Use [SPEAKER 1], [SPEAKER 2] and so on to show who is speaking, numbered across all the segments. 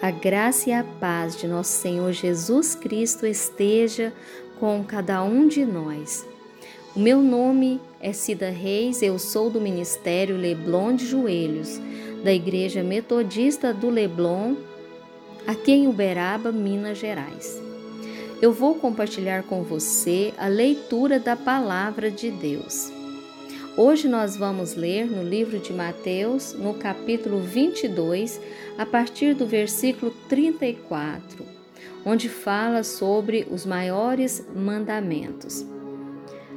[SPEAKER 1] A graça e a paz de nosso Senhor Jesus Cristo esteja com cada um de nós. O meu nome é Cida Reis, eu sou do Ministério Leblon de Joelhos, da Igreja Metodista do Leblon, aqui em Uberaba, Minas Gerais. Eu vou compartilhar com você a leitura da Palavra de Deus. Hoje nós vamos ler no livro de Mateus, no capítulo 22, a partir do versículo 34, onde fala sobre os maiores mandamentos.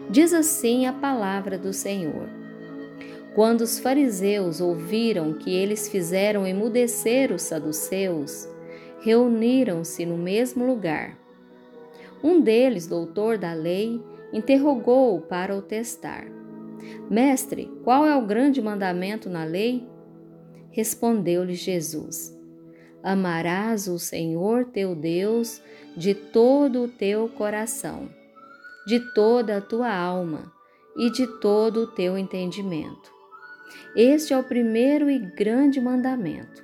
[SPEAKER 1] Diz assim a palavra do Senhor. Quando os fariseus ouviram que eles fizeram emudecer os saduceus, reuniram-se no mesmo lugar. Um deles, doutor da lei, interrogou-o para o testar. Mestre, qual é o grande mandamento na lei? Respondeu-lhe Jesus: Amarás o Senhor teu Deus de todo o teu coração, de toda a tua alma e de todo o teu entendimento. Este é o primeiro e grande mandamento.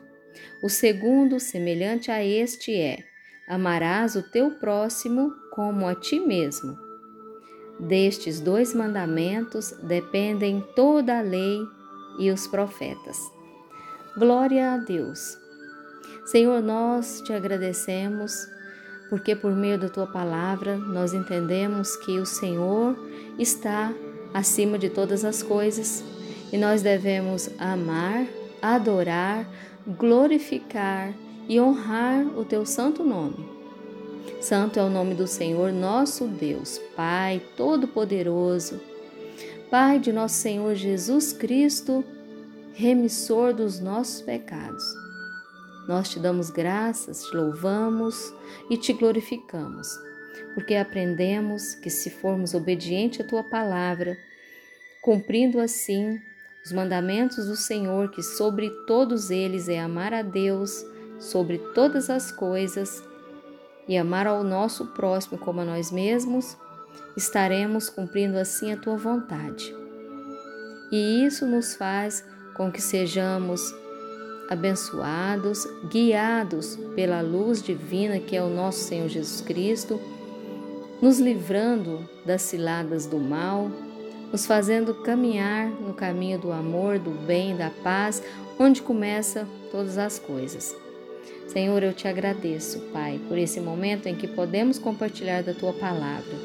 [SPEAKER 1] O segundo, semelhante a este, é: Amarás o teu próximo como a ti mesmo. Destes dois mandamentos dependem toda a lei e os profetas. Glória a Deus. Senhor, nós te agradecemos porque por meio da tua palavra nós entendemos que o Senhor está acima de todas as coisas e nós devemos amar, adorar, glorificar e honrar o teu santo nome. Santo é o nome do Senhor, nosso Deus, Pai Todo-Poderoso, Pai de nosso Senhor Jesus Cristo, remissor dos nossos pecados. Nós te damos graças, te louvamos e te glorificamos, porque aprendemos que se formos obedientes à tua palavra, cumprindo assim os mandamentos do Senhor, que sobre todos eles é amar a Deus sobre todas as coisas e amar ao nosso próximo como a nós mesmos, estaremos cumprindo assim a tua vontade. E isso nos faz com que sejamos abençoados, guiados pela luz divina que é o nosso Senhor Jesus Cristo, nos livrando das ciladas do mal, nos fazendo caminhar no caminho do amor, do bem, da paz, onde começa todas as coisas. Senhor, eu te agradeço, Pai, por esse momento em que podemos compartilhar da tua palavra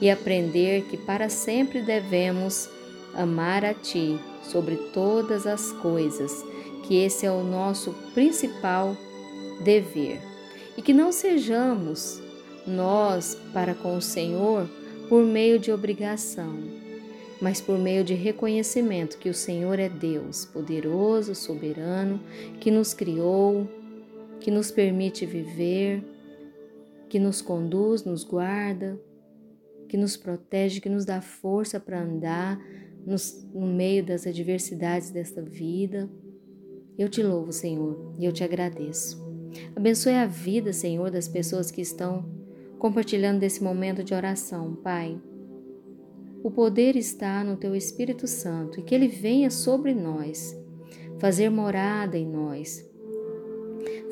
[SPEAKER 1] e aprender que para sempre devemos amar a ti sobre todas as coisas, que esse é o nosso principal dever. E que não sejamos nós para com o Senhor por meio de obrigação, mas por meio de reconhecimento que o Senhor é Deus, poderoso, soberano, que nos criou, que nos permite viver, que nos conduz, nos guarda, que nos protege, que nos dá força para andar nos, no meio das adversidades desta vida. Eu te louvo, Senhor, e eu te agradeço. Abençoe a vida, Senhor, das pessoas que estão compartilhando desse momento de oração, Pai. O poder está no Teu Espírito Santo e que Ele venha sobre nós, fazer morada em nós,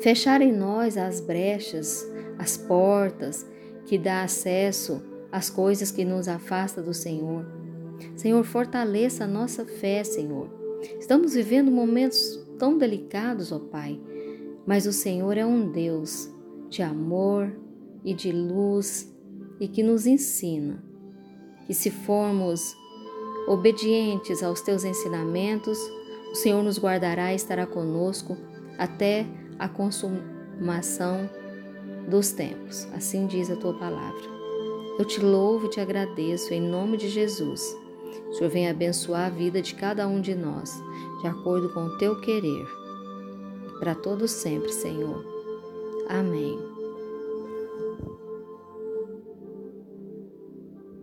[SPEAKER 1] Fechar em nós as brechas, as portas que dá acesso às coisas que nos afasta do Senhor. Senhor, fortaleça a nossa fé, Senhor. Estamos vivendo momentos tão delicados, ó Pai, mas o Senhor é um Deus de amor e de luz e que nos ensina que se formos obedientes aos teus ensinamentos, o Senhor nos guardará e estará conosco até a consumação dos tempos. Assim diz a tua palavra. Eu te louvo e te agradeço em nome de Jesus. O Senhor venha abençoar a vida de cada um de nós, de acordo com o teu querer. Para todos sempre, Senhor. Amém.